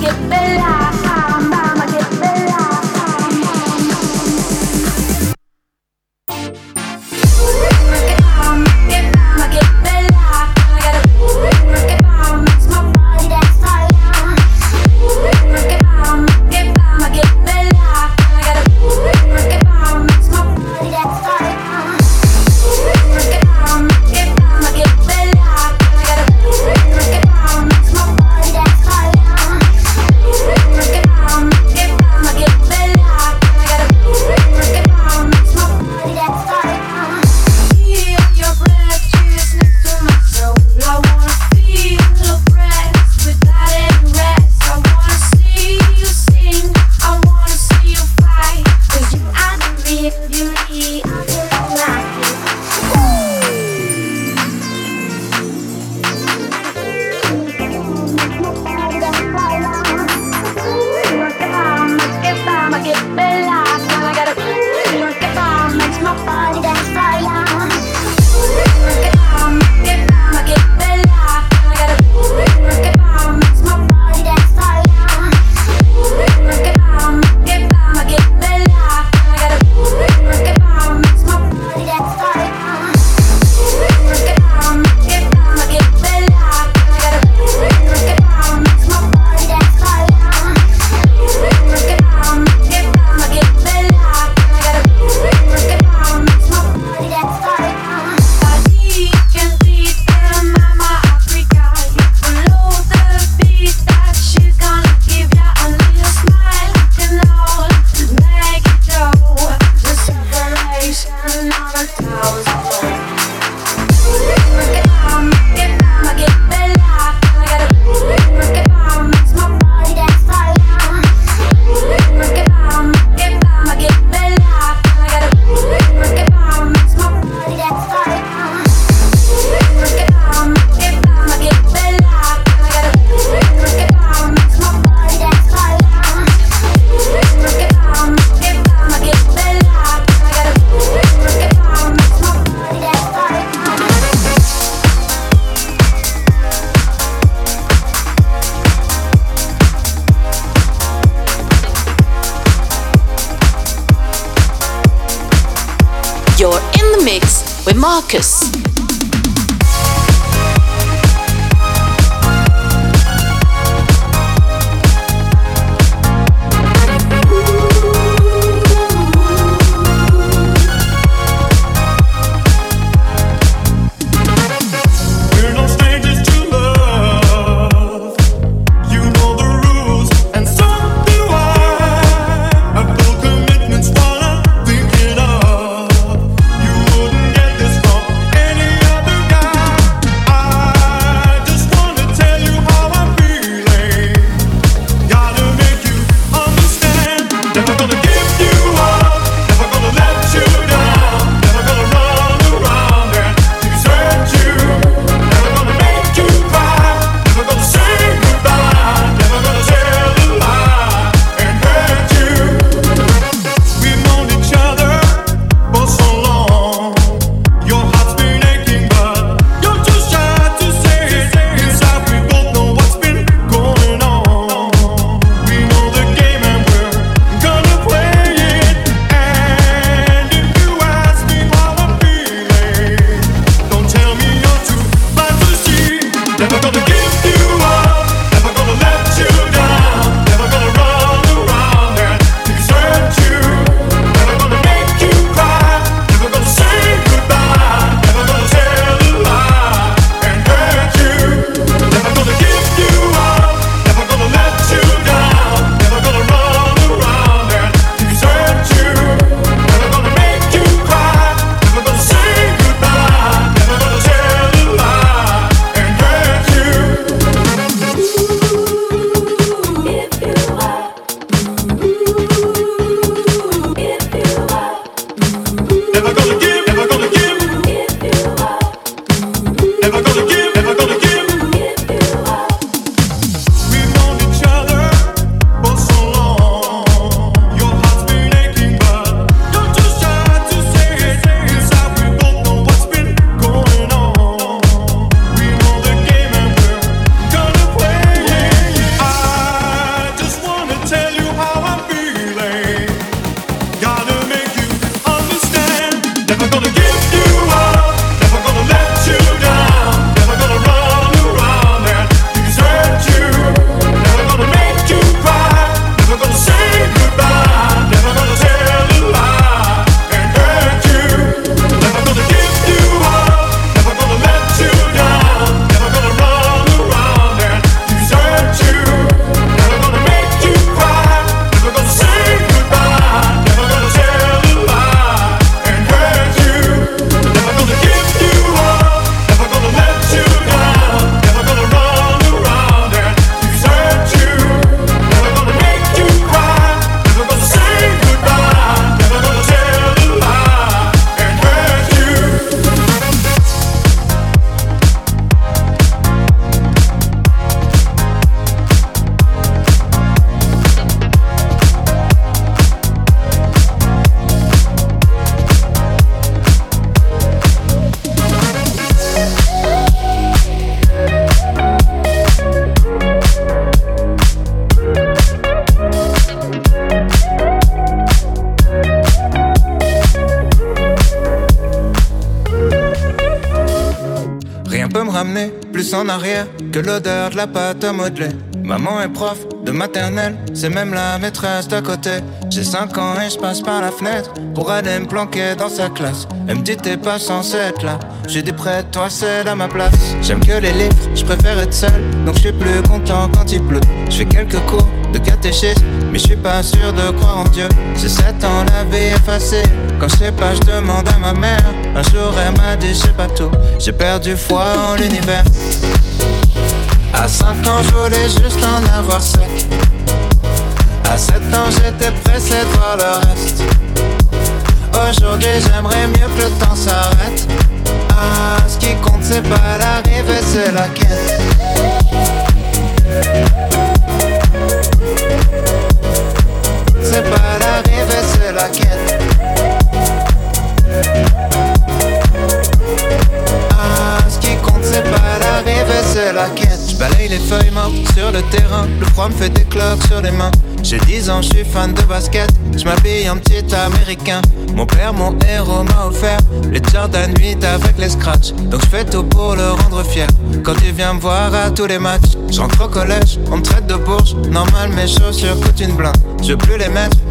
get better. Que l'odeur de la pâte à modeler. Maman est prof de maternelle, c'est même la maîtresse d'à côté. J'ai 5 ans et je passe par la fenêtre pour aller me planquer dans sa classe. Elle me dit t'es pas censé être là. J'ai dit près de toi, c'est à ma place. J'aime que les livres, je préfère être seul, donc je suis plus content quand il pleut. Je fais quelques cours de catéchisme, mais je suis pas sûr de croire en Dieu. J'ai 7 ans, la vie effacée. Quand je sais pas, je demande à ma mère. Un jour, elle m'a dit, je sais pas tout. J'ai perdu foi en l'univers. À 5 ans, je voulais juste en avoir 7. À 7 ans, j'étais pressé de voir le reste. Aujourd'hui, j'aimerais mieux que le temps s'arrête. Ah, ce qui compte, c'est pas l'arrivée, c'est la quête. C'est pas l'arrivée, c'est la quête. Les feuilles mortes sur le terrain. Le froid me fait des cloques sur les mains. J'ai 10 ans, je suis fan de basket. Je m'habille en petit américain. Mon père, mon héros, m'a offert les Jordan 8 avec les scratchs. Donc je fais tout pour le rendre fier. Quand il vient me voir à tous les matchs, j'entre au collège, on me traite de bourge. Normal, mes chaussures coûtent une blinde. Je veux plus les mettre,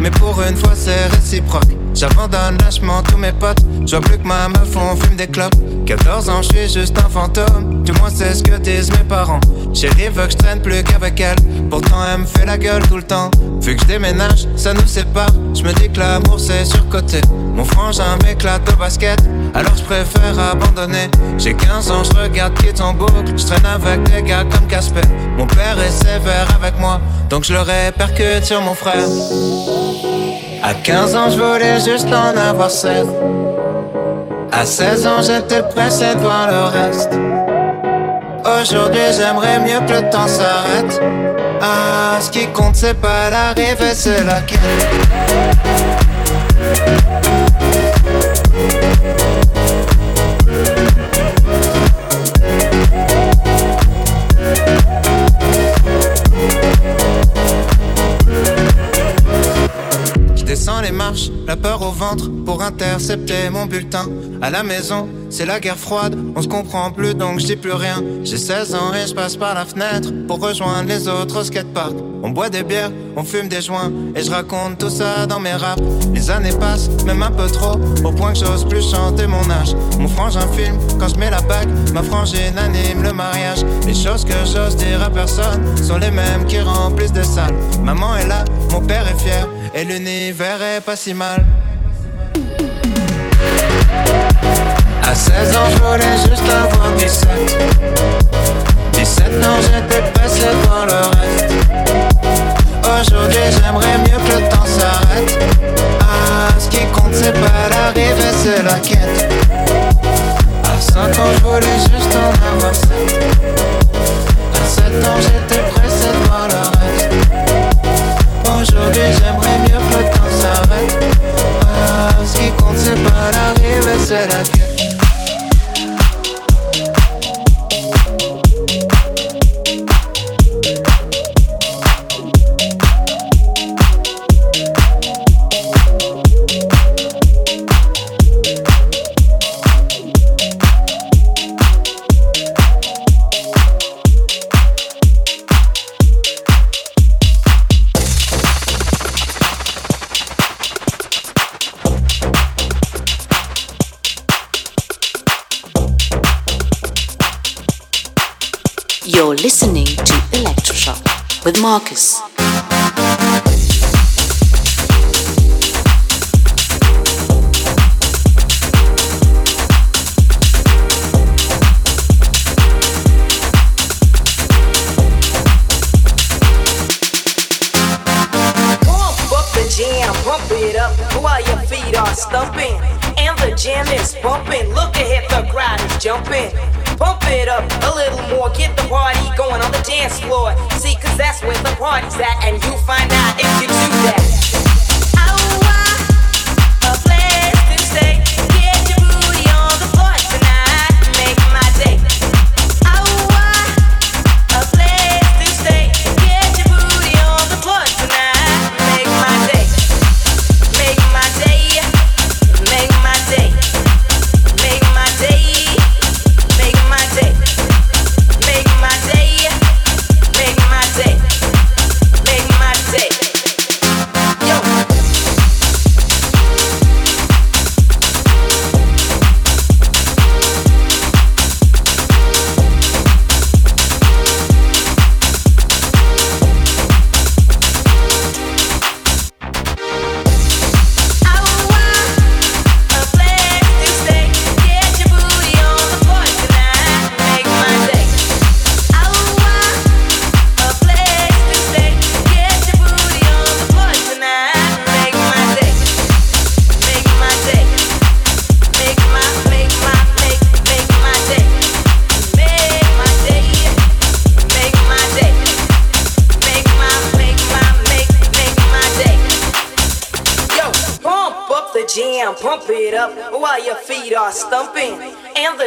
mais pour une fois, c'est réciproque. J'abandonne lâchement tous mes potes. Je vois plus que ma meuf, on fume des clopes. 14 ans, je suis juste un fantôme. Moins, c'est ce que disent mes parents. Chérie veut que je traîne plus qu'avec elle. Pourtant, elle me fait la gueule tout le temps. Vu que je déménage, ça nous sépare. Je me dis que l'amour, c'est surcoté. Mon frangin m'éclate au basket. Alors je préfère abandonner. J'ai 15 ans, je regarde qui en boucle. Je traîne avec des gars comme Casper. Mon père est sévère avec moi. Donc je le répercute sur mon frère. À 15 ans, je voulais juste en avoir 7. À 16 ans, j'étais pressé de voir le reste. Aujourd'hui, j'aimerais mieux que le temps s'arrête. Ah, ce qui compte, c'est pas l'arrivée, c'est la quête. La peur au ventre pour intercepter mon bulletin. À la maison, c'est la guerre froide, on se comprend plus donc je dis plus rien. J'ai 16 ans et je passe par la fenêtre pour rejoindre les autres au skatepark. On boit des bières, on fume des joints et je raconte tout ça dans mes raps. Les années passent, même un peu trop, au point que j'ose plus chanter mon âge. Mon frangin filme quand je mets la bague, ma frangine anime le mariage. Les choses que j'ose dire à personne sont les mêmes qui remplissent des salles. Maman est là, mon père est fier et l'univers est pas si mal. À 16 ans, je voulais juste avoir 17. 17 ans, j'étais pressé voir le reste. Aujourd'hui, j'aimerais mieux que le temps s'arrête. Ah, ce qui compte, c'est pas l'arrivée, c'est la quête. À 5 ans, je voulais juste en avoir 7. À 7 ans, j'étais pressé voir le reste. Aujourd'hui, j'aimerais l'arrivée, c'est la with Marcus. stumping and the jam is bumping. Look ahead, the jumping. Pump it up a little more, get the party going on the dance floor cause that's where the party's at. And you find out if you